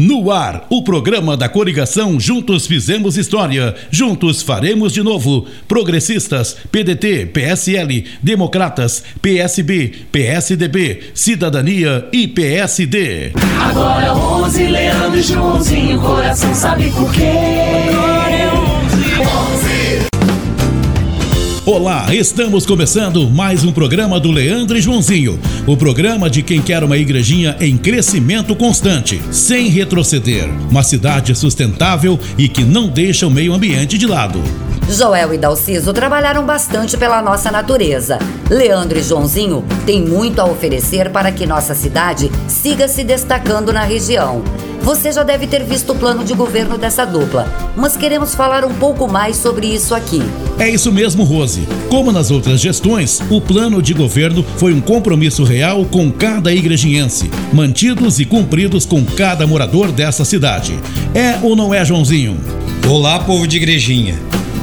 No ar, o programa da coligação Juntos Fizemos História, Juntos Faremos de Novo. Progressistas, PDT, PSL, Democratas, PSB, PSDB, Cidadania e PSD. Agora é 11, Leandro e Joãozinho, coração sabe por quê. Estamos começando mais um programa do Leandro e Joãozinho. O programa de quem quer uma igrejinha em crescimento constante, sem retroceder. Uma cidade sustentável e que não deixa o meio ambiente de lado. Joel e Dalciso trabalharam bastante pela nossa natureza. Leandro e Joãozinho têm muito a oferecer para que nossa cidade siga se destacando na região. Você já deve ter visto o plano de governo dessa dupla, mas queremos falar um pouco mais sobre isso aqui. É isso mesmo, Rose. Como nas outras gestões, o plano de governo foi um compromisso real com cada igrejinhense, mantidos e cumpridos com cada morador dessa cidade. É ou não é, Joãozinho? Olá, povo de igrejinha.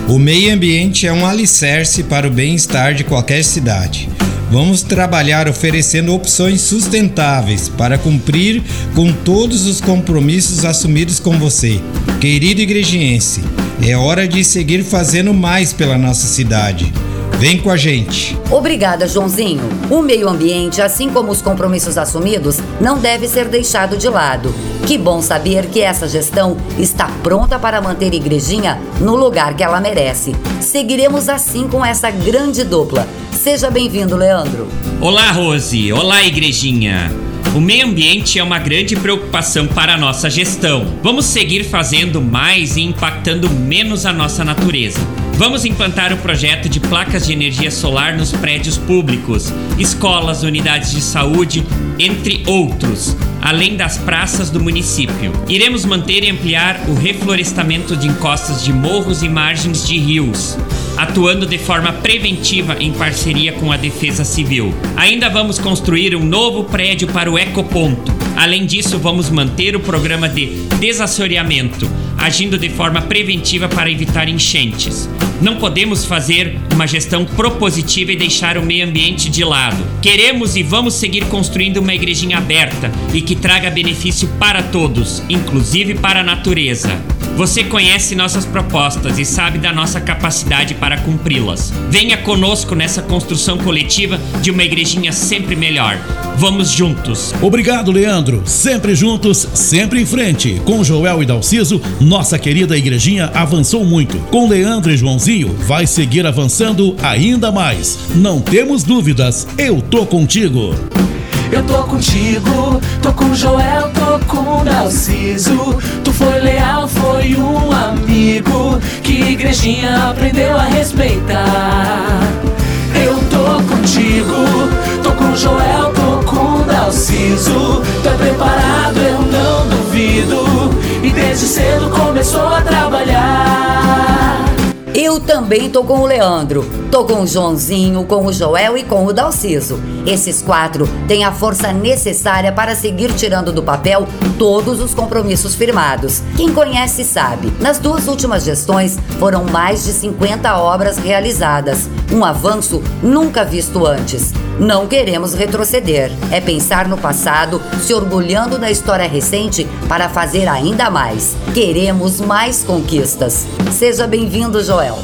O meio ambiente é um alicerce para o bem-estar de qualquer cidade. Vamos trabalhar oferecendo opções sustentáveis para cumprir com todos os compromissos assumidos com você. Querido igrejiense, é hora de seguir fazendo mais pela nossa cidade. Vem com a gente. Obrigada, Joãozinho. O meio ambiente, assim como os compromissos assumidos, não deve ser deixado de lado. Que bom saber que essa gestão está pronta para manter a Igrejinha no lugar que ela merece. Seguiremos assim com essa grande dupla. Seja bem-vindo, Leandro. Olá, Rose. Olá, Igrejinha. O meio ambiente é uma grande preocupação para a nossa gestão. Vamos seguir fazendo mais e impactando menos a nossa natureza. Vamos implantar o projeto de placas de energia solar nos prédios públicos, escolas, unidades de saúde, entre outros, além das praças do município. Iremos manter e ampliar o reflorestamento de encostas de morros e margens de rios, atuando de forma preventiva em parceria com a Defesa Civil. Ainda vamos construir um novo prédio para o Ecoponto. Além disso, vamos manter o programa de desassoreamento, agindo de forma preventiva para evitar enchentes. Não podemos fazer uma gestão propositiva e deixar o meio ambiente de lado. Queremos e vamos seguir construindo uma igrejinha aberta e que traga benefício para todos, inclusive para a natureza. Você conhece nossas propostas e sabe da nossa capacidade para cumpri-las. Venha conosco nessa construção coletiva de uma igrejinha sempre melhor. Vamos juntos. Obrigado, Leandro. Sempre juntos, sempre em frente. Com Joel e Dalciso, nossa querida igrejinha avançou muito. Com Leandro e Joãozinho, vai seguir avançando ainda mais. Não temos dúvidas. Eu tô contigo. Eu tô contigo, tô com Joel, tô com Narciso. Tu foi leal, foi um amigo que igrejinha aprendeu a respeitar. Também tô com o Leandro, tô com o Joãozinho, com o Joel e com o Dalciso. Esses quatro têm a força necessária para seguir tirando do papel todos os compromissos firmados. Quem conhece sabe. Nas duas últimas gestões foram mais de 50 obras realizadas, um avanço nunca visto antes. Não queremos retroceder, é pensar no passado, se orgulhando da história recente para fazer ainda mais. Queremos mais conquistas. Seja bem-vindo, Joel.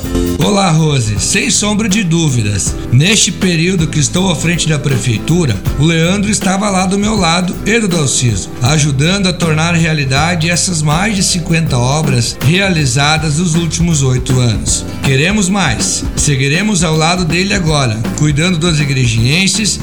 Olá, Rose. Sem sombra de dúvidas, neste período que estou à frente da prefeitura, o Leandro estava lá do meu lado e do Dalciso, ajudando a tornar realidade essas mais de 50 obras realizadas nos últimos oito anos. Queremos mais. Seguiremos ao lado dele agora, cuidando dos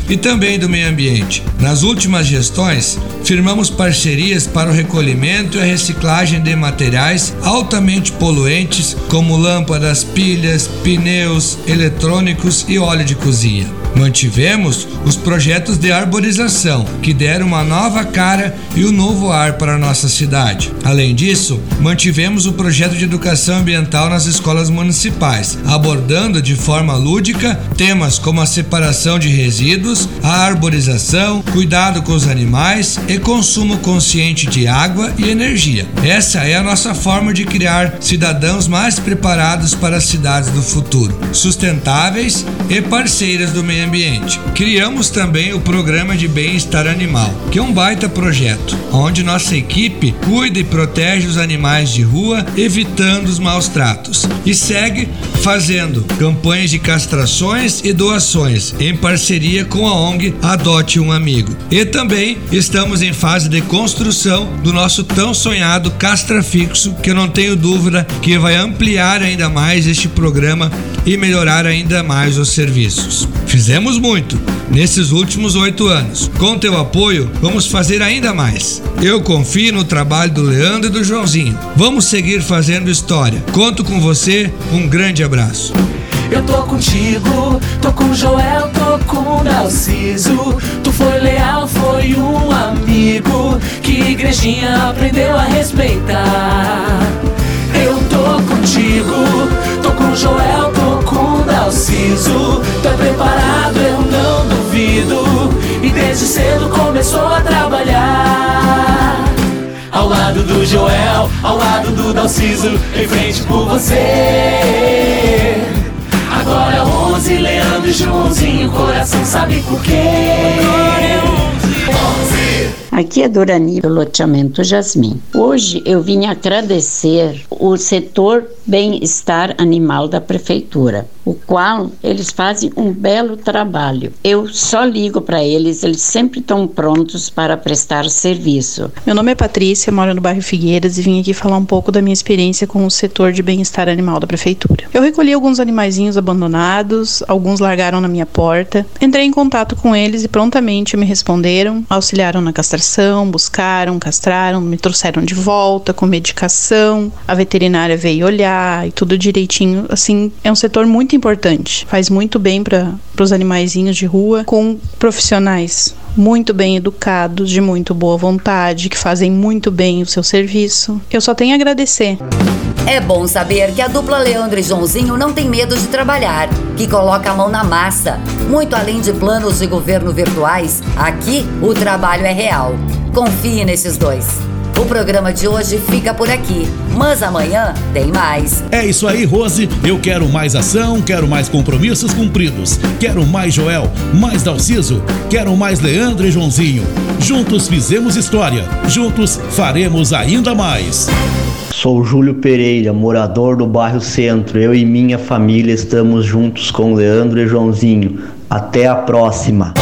e também do meio ambiente. Nas últimas gestões, firmamos parcerias para o recolhimento e a reciclagem de materiais altamente poluentes, como lâmpadas, pilhas, pneus, eletrônicos e óleo de cozinha. Mantivemos os projetos de arborização, que deram uma nova cara e um novo ar para a nossa cidade. Além disso, mantivemos o projeto de educação ambiental nas escolas municipais, abordando de forma lúdica temas como a separação de resíduos, a arborização, cuidado com os animais e consumo consciente de água e energia. Essa é a nossa forma de criar cidadãos mais preparados para as cidades do futuro, sustentáveis e parceiras do meio ambiente. Criamos também o programa de bem-estar animal, que é um baita projeto, onde nossa equipe cuida e protege os animais de rua, evitando os maus tratos, e segue fazendo campanhas de castrações e doações em parceria com a ONG Adote um Amigo. E também estamos em fase de construção do nosso tão sonhado Castra Fixo, que eu não tenho dúvida que vai ampliar ainda mais este programa e melhorar ainda mais os serviços. Fizemos muito nesses últimos oito anos. Com teu apoio, vamos fazer ainda mais. Eu confio no trabalho do Leandro e do Joãozinho. Vamos seguir fazendo história. Conto com você. Um grande abraço. Eu tô contigo, tô com Joel, tô com Narciso. Tu foi leal, foi um amigo que igrejinha aprendeu a respeitar. Começou a trabalhar. Ao lado do Joel, ao lado do Dalciso, em frente por você. Agora 11, Leandro e Joãozinho, coração sabe por quê. Aqui é Dorani do loteamento Jasmim. Hoje eu vim agradecer o setor bem-estar animal da prefeitura, o qual eles fazem um belo trabalho. Eu só ligo para eles, eles sempre estão prontos para prestar serviço. Meu nome é Patrícia, moro no bairro Figueiras e vim aqui falar um pouco da minha experiência com o setor de bem-estar animal da prefeitura. Eu recolhi alguns animaizinhos abandonados, alguns largaram na minha porta. Entrei em contato com eles e prontamente me responderam, auxiliaram na castração, buscaram, castraram, me trouxeram de volta com medicação. A veterinária veio olhar e tudo direitinho. Assim, é um setor muito importante. Faz muito bem para os animaizinhos de rua com profissionais muito bem educados, de muito boa vontade, que fazem muito bem o seu serviço. Eu só tenho a agradecer. É bom saber que a dupla Leandro e Joãozinho não tem medo de trabalhar, que coloca a mão na massa. Muito além de planos de governo virtuais, aqui o trabalho é real. Confie nesses dois. O programa de hoje fica por aqui, mas amanhã tem mais. É isso aí, Rose. Eu quero mais ação, quero mais compromissos cumpridos. Quero mais Joel, mais Dalciso. Quero mais Leandro e Joãozinho. Juntos fizemos história. Juntos faremos ainda mais. Sou Júlio Pereira, morador do bairro Centro. Eu e minha família estamos juntos com Leandro e Joãozinho. Até a próxima.